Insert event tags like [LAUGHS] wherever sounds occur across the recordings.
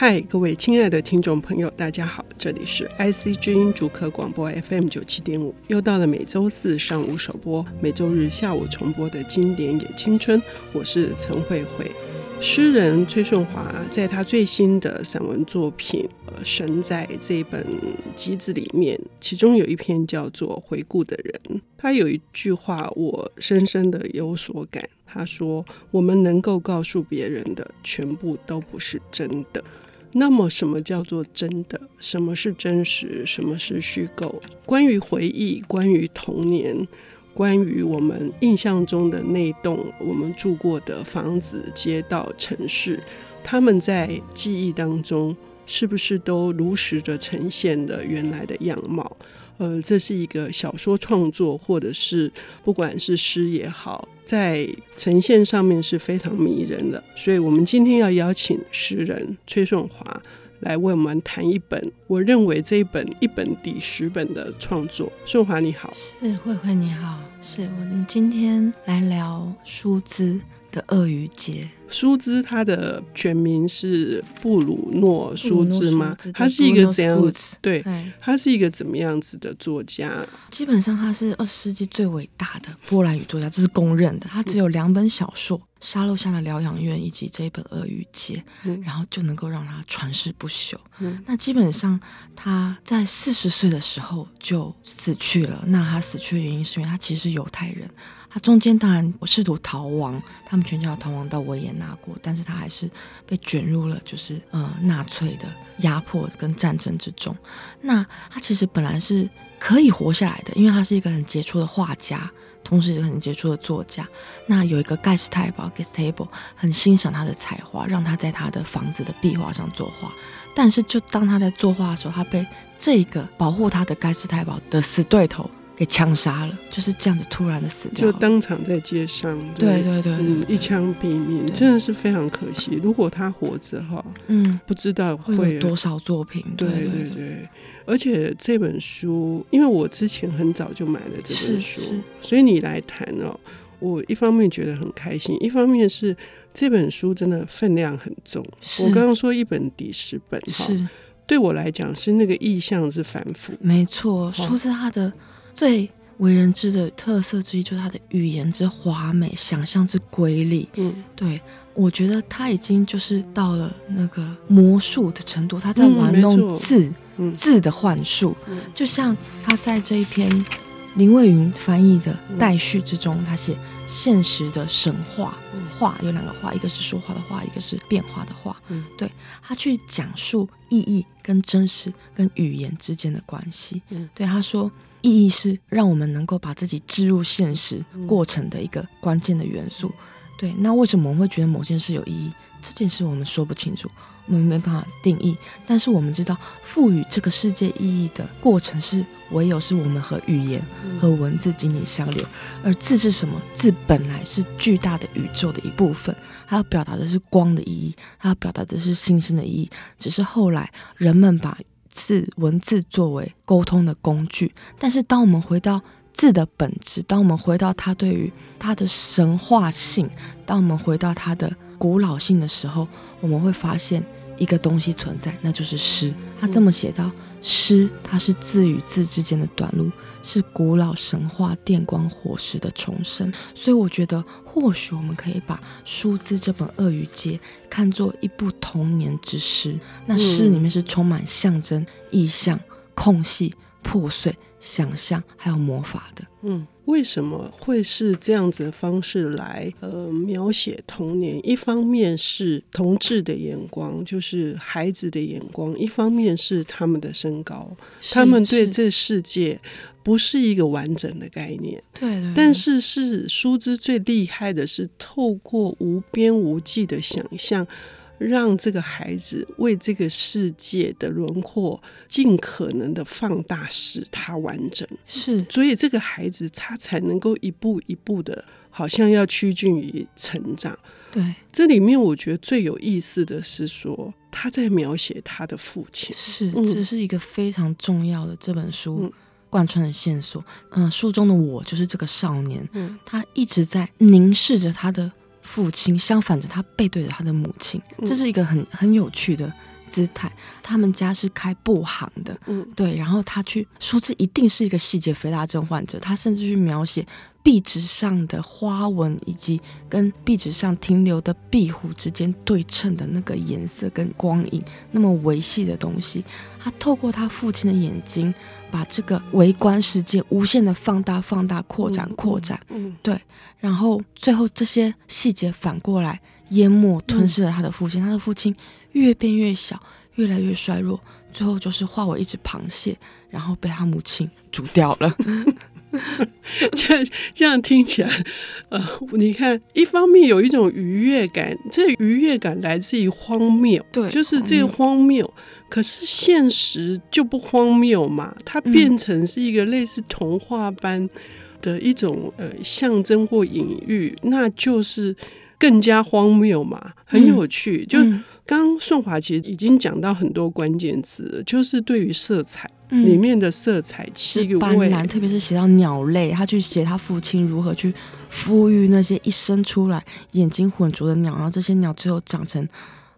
嗨，各位亲爱的听众朋友，大家好，这里是 IC 之音竹科广播 FM 九七点五，又到了每周四上午首播，每周日下午重播的经典也青春，我是陈慧慧。诗人崔顺华在他最新的散文作品《呃神在》这本集子里面，其中有一篇叫做《回顾的人》，他有一句话我深深的有所感。他说：“我们能够告诉别人的，全部都不是真的。那么，什么叫做真的？什么是真实？什么是虚构？关于回忆，关于童年。”关于我们印象中的那栋我们住过的房子、街道、城市，他们在记忆当中是不是都如实的呈现了原来的样貌？呃，这是一个小说创作，或者是不管是诗也好，在呈现上面是非常迷人的。所以，我们今天要邀请诗人崔顺华。来为我们谈一本，我认为这一本一本抵十本的创作。顺华你好，是慧慧你好，是我们今天来聊书资的《鳄鱼节》。舒兹他的全名是布鲁诺·舒兹吗？他是一个怎样子？对，他是一个怎么样子的作家？基本上他是二十世纪最伟大的波兰语作家，这是公认的。他只有两本小说。沙漏下的疗养院以及这一本《鳄鱼节》，嗯，然后就能够让他传世不朽。嗯，那基本上他在四十岁的时候就死去了。那他死去的原因是因为他其实是犹太人。他中间当然我试图逃亡，他们全家逃亡到维也纳国，但是他还是被卷入了就是呃纳粹的压迫跟战争之中。那他其实本来是可以活下来的，因为他是一个很杰出的画家。同时也是很杰出的作家，那有一个盖世太保 Gestapo 很欣赏他的才华，让他在他的房子的壁画上作画。但是就当他在作画的时候，他被这个保护他的盖世太保的死对头给枪杀了，就是这样子突然的死掉，就当场在街上，对对对，对，嗯，一枪毙命，真的是非常可惜。如果他活着哈，嗯，不知道会，会有多少作品，对对对，对，对。而且这本书，因为我之前很早就买了这本书，所以你来谈哦，我一方面觉得很开心，一方面是这本书真的分量很重。我刚刚说一本抵十本是，对我来讲是那个意象是反复，没错，说是他的。最为人知的特色之一，就是他的语言之华美，想象之瑰丽。嗯，对，我觉得他已经就是到了那个魔术的程度，他在玩弄字、嗯、字的幻术、嗯，就像他在这一篇林蔚云翻译的待续之中，他写现实的神话，话有两个话，一个是说话的话，一个是变化的话。嗯，对，他去讲述意义跟真实跟语言之间的关系。嗯，对，他说。意义是让我们能够把自己置入现实过程的一个关键的元素。对，那为什么我们会觉得某件事有意义？这件事我们说不清楚，我们没办法定义。但是我们知道，赋予这个世界意义的过程是唯有是我们和语言和文字紧紧相连。而字是什么？字本来是巨大的宇宙的一部分，它要表达的是光的意义，它要表达的是星星的意义。只是后来人们把字文字作为沟通的工具，但是当我们回到字的本质，当我们回到它对于它的神话性，当我们回到它的古老性的时候，我们会发现一个东西存在，那就是诗。他这么写道。诗，它是字与字之间的短路，是古老神话电光火石的重生。所以，我觉得或许我们可以把数字这本《鳄鱼街》看作一部童年之诗。那诗里面是充满象征、意象、空隙、破碎、想象，还有魔法的。嗯。为什么会是这样子的方式来呃描写童年？一方面是同志的眼光，就是孩子的眼光；一方面是他们的身高，他们对这世界不是一个完整的概念。对，对，对。但是是舒之最厉害的是透过无边无际的想象。让这个孩子为这个世界的轮廓尽可能的放大，使它完整。是，所以这个孩子他才能够一步一步的，好像要趋近于成长。对，这里面我觉得最有意思的是说，他在描写他的父亲。是，这是一个非常重要的这本书贯穿的线索。嗯，呃，书中的我就是这个少年，嗯，他一直在凝视着他的。父亲相反着他背对着他的母亲，这是一个很很有趣的姿态。他们家是开布行的，嗯，对。然后他去说这一定是一个细节肥大症患者，他甚至去描写壁纸上的花纹以及跟壁纸上停留的壁虎之间对称的那个颜色跟光影，那么维系的东西，他透过他父亲的眼睛，把这个微观世界无限的放大、放大、扩展、扩展，嗯，对。然后最后这些细节反过来淹没、吞噬了他的父亲，他的父亲越变越小。越来越衰弱，最后就是化为一只螃蟹，然后被他母亲煮掉了。[LAUGHS] 这样这样听起来，呃，你看，一方面有一种愉悦感，这愉悦感来自于荒谬，对，就是这个荒谬。可是现实就不荒谬嘛，它变成是一个类似童话般的一种呃象征或隐喻，那就是。更加荒谬嘛，很有趣。嗯、就刚刚顺华其实已经讲到很多关键词，就是对于色彩、嗯、里面的色彩七个斑斓，特别是写到鸟类，他去写他父亲如何去孵育那些一生出来眼睛浑浊的鸟，然后这些鸟最后长成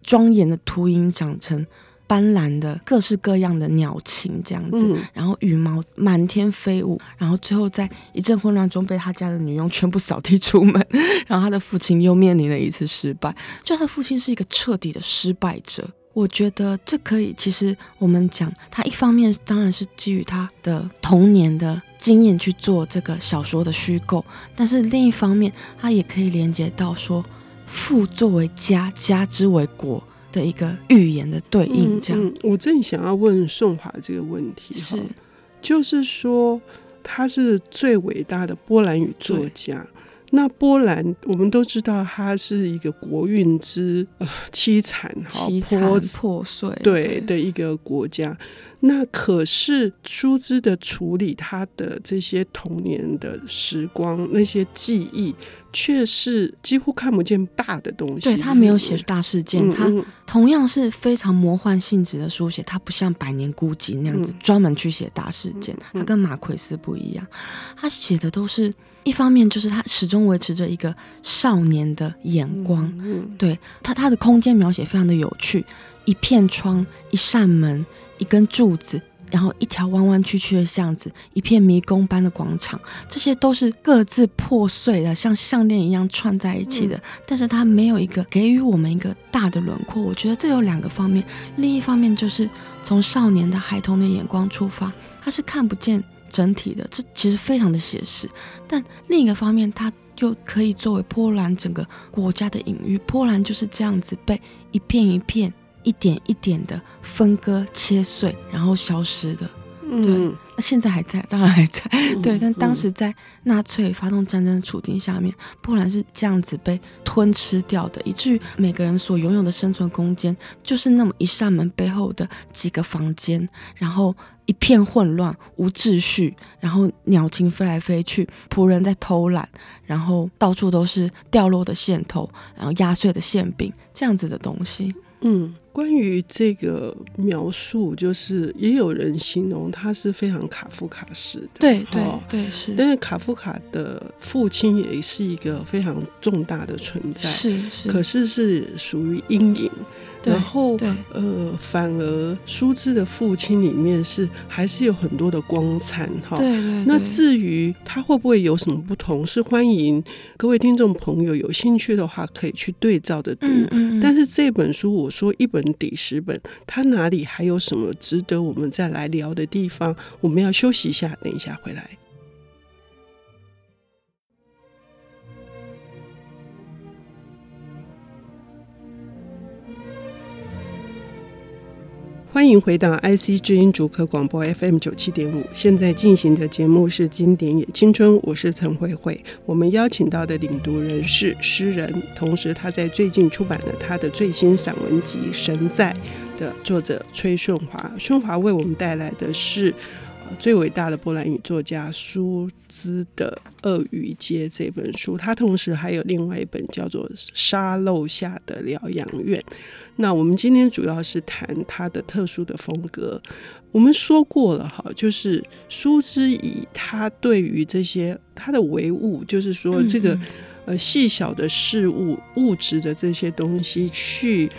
庄严的秃鹰，长成。斑斓的各式各样的鸟禽这样子，嗯、然后羽毛满天飞舞，然后最后在一阵混乱中被他家的女佣全部扫地出门，然后他的父亲又面临了一次失败。就他的父亲是一个彻底的失败者，我觉得这可以。其实我们讲他一方面当然是基于他的童年的经验去做这个小说的虚构，但是另一方面他也可以连接到说父作为家，家之为国。的一个预言的对应，这样。嗯嗯、我正想要问宋华这个问题，是，就是说他是最伟大的波兰语作家。那波兰，我们都知道，它是一个国运之呃凄惨、凄破破碎对的一个国家。那可是舒兹的处理他的这些童年的时光，那些记忆，却是几乎看不见大的东西。对，他没有写大事件，嗯、他同样是非常魔幻性质的书写，他不像《百年孤寂》那样子专门去写大事件。嗯、他跟马奎斯不一样，他写的都是。一方面就是他始终维持着一个少年的眼光，嗯嗯、对他他的空间描写非常的有趣，一片窗、一扇门、一根柱子，然后一条弯弯曲曲的巷子，一片迷宫般的广场，这些都是各自破碎的，像项链一样串在一起的。嗯、但是它没有一个给予我们一个大的轮廓。我觉得这有两个方面，另一方面就是从少年的孩童的眼光出发，他是看不见。整体的，这其实非常的写实，但另一个方面，它又可以作为波兰整个国家的隐喻。波兰就是这样子被一片一片、一点一点的分割、切碎，然后消失的。对，那现在还在，当然还在。对，但当时在纳粹发动战争的处境下面，波兰是这样子被吞吃掉的，以至于每个人所拥有的生存空间就是那么一扇门背后的几个房间，然后一片混乱、无秩序，然后鸟禽飞来飞去，仆人在偷懒，然后到处都是掉落的线头，然后压碎的馅饼，这样子的东西。嗯。关于这个描述，就是也有人形容他是非常卡夫卡式的，对对对是。但是卡夫卡的父亲也是一个非常重大的存在，是是。可是是属于阴影，然后呃，反而舒兹的父亲里面是还是有很多的光灿哈。对对。那至于他会不会有什么不同，是欢迎各位听众朋友有兴趣的话可以去对照的读。嗯嗯。但是这本书我说一本。底十本，他哪里还有什么值得我们再来聊的地方？我们要休息一下，等一下回来。欢迎回到 IC 知音主客广播 FM 九七点五，现在进行的节目是《经典也青春》，我是陈慧慧。我们邀请到的领读人是诗人，同时他在最近出版了他的最新散文集《神在》的作者崔顺华。顺华为我们带来的是。最伟大的波兰语作家舒兹的《鳄鱼街》这本书，他同时还有另外一本叫做《沙漏下的疗养院》。那我们今天主要是谈他的特殊的风格。我们说过了哈，就是舒兹以他对于这些他的唯物，就是说这个呃细小的事物、物质的这些东西去。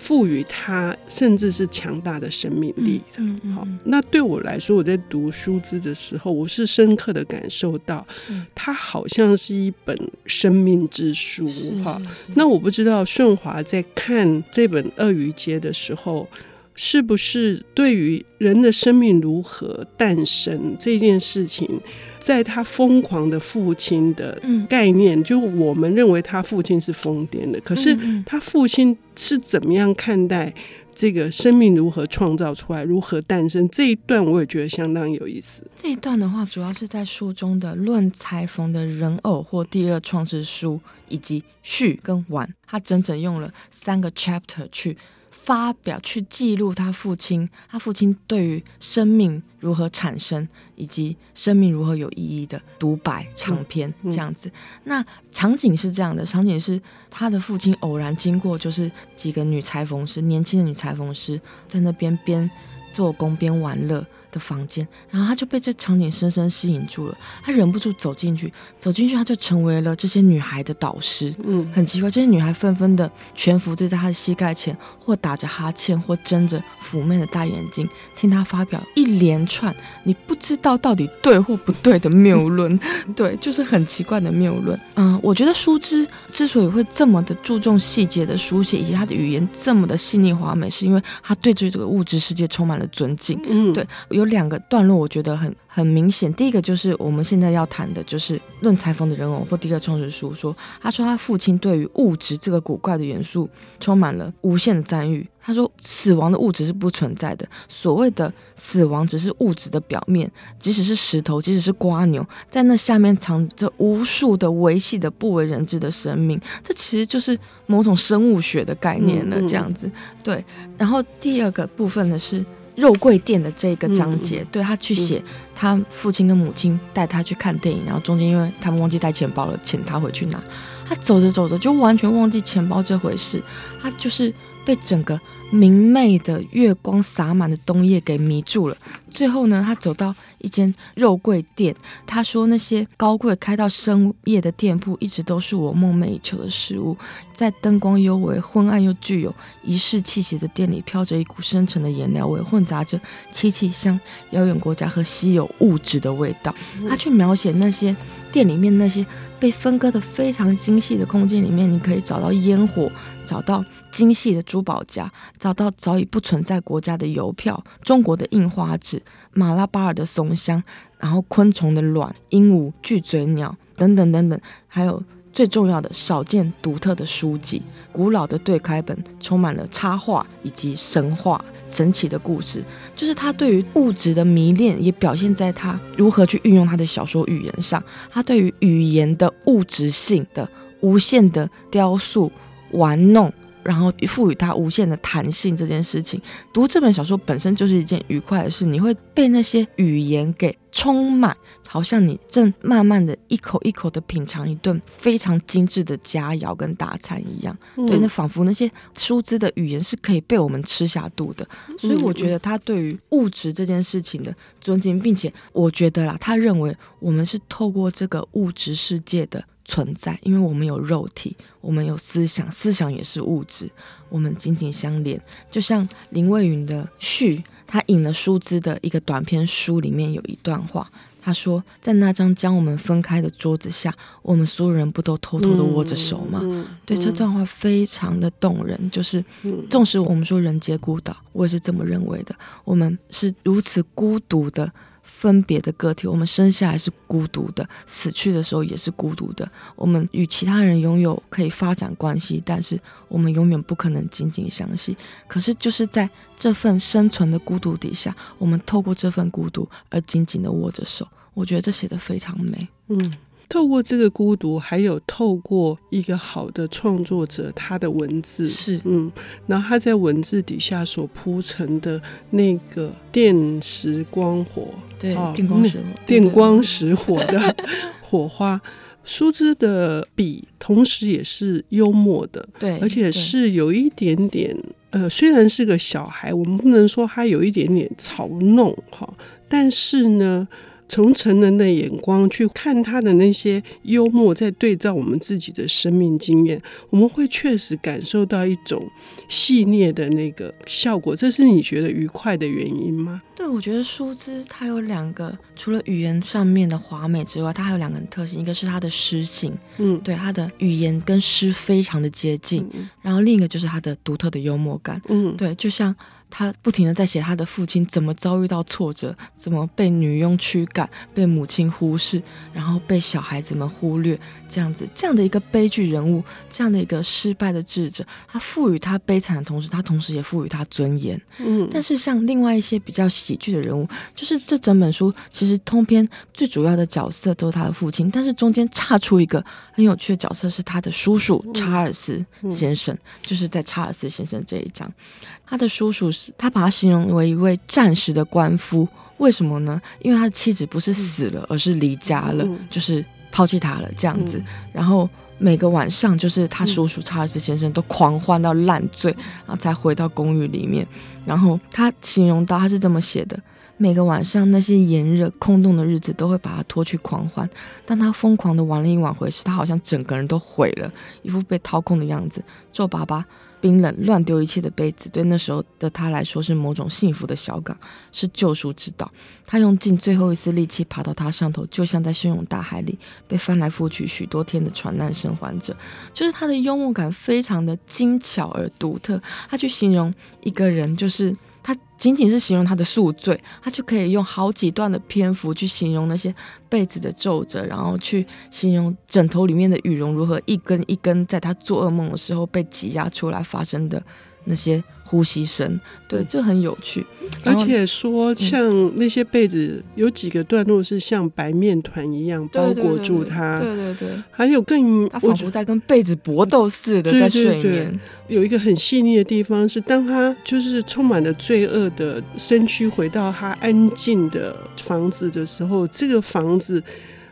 赋予它甚至是强大的生命力的。嗯嗯、好，那对我来说，我在读书字的时候，我是深刻的感受到，它好像是一本生命之书。哈，那我不知道顺华在看这本《鳄鱼街》的时候。是不是对于人的生命如何诞生这件事情，在他疯狂的父亲的概念，就我们认为他父亲是疯癫的，可是他父亲是怎么样看待这个生命如何创造出来、如何诞生这一段，我也觉得相当有意思。这一段的话，主要是在书中的《论裁缝的人偶》或第二创世书以及序跟完，他整整用了三个 chapter 去。发表去记录他父亲，他父亲对于生命如何产生以及生命如何有意义的独白长篇这样子。那场景是这样的，场景是他的父亲偶然经过，就是几个女裁缝师，年轻的女裁缝师在那边边做工边玩乐的房间，然后他就被这场景深深吸引住了，他忍不住走进去，走进去他就成为了这些女孩的导师。嗯，很奇怪，这些女孩纷纷的蜷伏在他的膝盖前，或打着哈欠，或睁着妩媚的大眼睛，听他发表一连串你不知道到底对或不对的谬论。[LAUGHS] 对，就是很奇怪的谬论。嗯，我觉得舒之之所以会这么的注重细节的书写，以及他的语言这么的细腻华美，是因为他对这个物质世界充满了尊敬。嗯，对。有两个段落，我觉得很很明显。第一个就是我们现在要谈的，就是《论裁缝的人偶》或第一个创世书说，他说他父亲对于物质这个古怪的元素充满了无限的赞誉。他说死亡的物质是不存在的，所谓的死亡只是物质的表面，即使是石头，即使是瓜牛，在那下面藏着无数的维系的不为人知的生命。这其实就是某种生物学的概念了，这样子。对。然后第二个部分呢是。肉桂店的这个章节，嗯、对他去写，他父亲跟母亲带他去看电影，然后中间因为他们忘记带钱包了，请他回去拿。他走着走着就完全忘记钱包这回事，他就是被整个。明媚的月光洒满的冬夜给迷住了。最后呢，他走到一间肉桂店，他说：“那些高贵开到深夜的店铺，一直都是我梦寐以求的事物。在灯光幽微、昏暗又具有仪式气息的店里，飘着一股深沉的颜料味，混杂着凄凄像遥远国家和稀有物质的味道。他去描写那些店里面那些被分割的非常精细的空间里面，你可以找到烟火，找到。”精细的珠宝夹，找到早已不存在国家的邮票、中国的印花纸、马拉巴尔的松香，然后昆虫的卵、鹦鹉、巨嘴鸟等等等等，还有最重要的少见独特的书籍、古老的对开本，充满了插画以及神话、神奇的故事。就是他对于物质的迷恋，也表现在他如何去运用他的小说语言上。他对于语言的物质性的无限的雕塑、玩弄。然后赋予它无限的弹性，这件事情，读这本小说本身就是一件愉快的事。你会被那些语言给充满，好像你正慢慢的一口一口的品尝一顿非常精致的佳肴跟大餐一样。嗯、对，那仿佛那些书资的语言是可以被我们吃下肚的。所以我觉得他对于物质这件事情的尊敬，并且我觉得啦，他认为我们是透过这个物质世界的。存在，因为我们有肉体，我们有思想，思想也是物质，我们紧紧相连。就像林蔚云的序，他引了舒之的一个短篇书，里面有一段话，他说：“在那张将我们分开的桌子下，我们所有人不都偷偷的握着手吗？”嗯嗯、对，这段话非常的动人。就是，纵使我们说人皆孤岛，我也是这么认为的。我们是如此孤独的。分别的个体，我们生下来是孤独的，死去的时候也是孤独的。我们与其他人拥有可以发展关系，但是我们永远不可能紧紧相系。可是就是在这份生存的孤独底下，我们透过这份孤独而紧紧的握着手。我觉得这写得非常美。嗯。透过这个孤独，还有透过一个好的创作者他的文字是嗯，然后他在文字底下所铺成的那个电石光火，对，哦、电光石火，电光石火的 [LAUGHS] 火花。舒之的笔同时也是幽默的，对，而且是有一点点呃，虽然是个小孩，我们不能说他有一点点嘲弄哈，但是呢。从成人的眼光去看他的那些幽默，在对照我们自己的生命经验，我们会确实感受到一种细腻的那个效果。这是你觉得愉快的原因吗？对，我觉得舒兹他有两个，除了语言上面的华美之外，他还有两个特性，一个是他的诗性，嗯，对，他的语言跟诗非常的接近，嗯，然后另一个就是他的独特的幽默感，嗯，对，就像。他不停的在写他的父亲怎么遭遇到挫折，怎么被女佣驱赶，被母亲忽视，然后被小孩子们忽略，这样子，这样的一个悲剧人物，这样的一个失败的智者，他赋予他悲惨的同时，他同时也赋予他尊严。嗯，但是像另外一些比较喜剧的人物，就是这整本书其实通篇最主要的角色都是他的父亲，但是中间岔出一个很有趣的角色是他的叔叔查尔斯先生，就是在查尔斯先生这一章。他的叔叔是，他把他形容为一位战时的官夫，为什么呢？因为他的妻子不是死了，而是离家了，就是抛弃他了这样子。然后每个晚上，就是他叔叔查尔斯先生都狂欢到烂醉，然后才回到公寓里面。然后他形容到，他是这么写的。每个晚上，那些炎热空洞的日子都会把他拖去狂欢。当他疯狂的玩了一晚回时，他好像整个人都毁了，一副被掏空的样子，皱巴巴、冰冷、乱丢一切的杯子，对那时候的他来说是某种幸福的小港，是救赎之岛。他用尽最后一丝力气爬到他上头，就像在汹涌大海里被翻来覆去许多天的船难生还者。就是他的幽默感非常的精巧而独特。他去形容一个人，就是。他仅仅是形容他的宿醉，他就可以用好几段的篇幅去形容那些被子的皱褶，然后去形容枕头里面的羽绒如何一根一根在他做噩梦的时候被挤压出来发生的。那些呼吸声，对，这很有趣。而且说，像那些被子，有几个段落是像白面团一样包裹住它。对对对。还有更，他仿佛在跟被子搏斗似的在睡眠。有一个很细腻的地方是，当他就是充满了罪恶的身躯回到他安静的房子的时候，这个房子。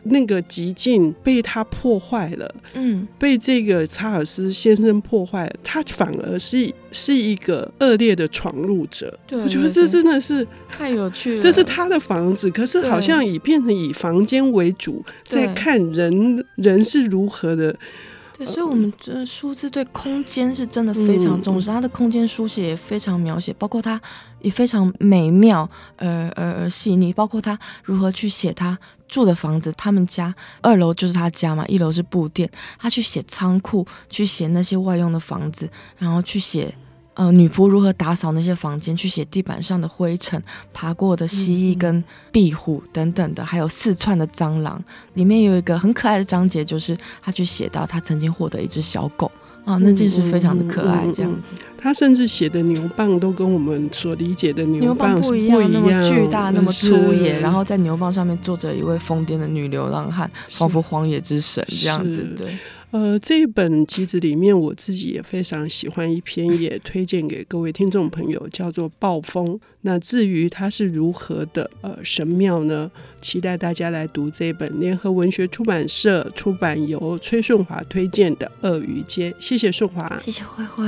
那个极境被他破坏了，嗯，被这个查尔斯先生破坏了，他反而是是一个恶劣的闯入者。对，我觉得这真的是太有趣了。这是他的房子，可是好像以变成以房间为主，在看人人是如何的。对，所以，我们这数字对空间是真的非常重视，他的空间书写也非常描写，包括他也非常美妙，呃呃呃细腻，包括他如何去写他住的房子，他们家二楼就是他家嘛，一楼是布店，他去写仓库，去写那些外用的房子，然后去写。呃，女仆如何打扫那些房间，去写地板上的灰尘、爬过的蜥蜴跟壁虎等等的，还有四串的蟑螂。里面有一个很可爱的章节，就是他去写到他曾经获得一只小狗啊，那件事非常的可爱，这样子。他甚至写的牛蒡都跟我们所理解的牛蒡不一样，那么巨大，那么粗野，然后在牛蒡上面坐着一位疯癫的女流浪汉，仿佛荒野之神这样子，对。呃，这一本集子里面，我自己也非常喜欢一篇，也推荐给各位听众朋友，叫做《暴风》。那至于它是如何的呃神妙呢？期待大家来读这本联合文学出版社出版，由崔顺华推荐的《鳄鱼街》。谢谢顺华，谢谢慧慧。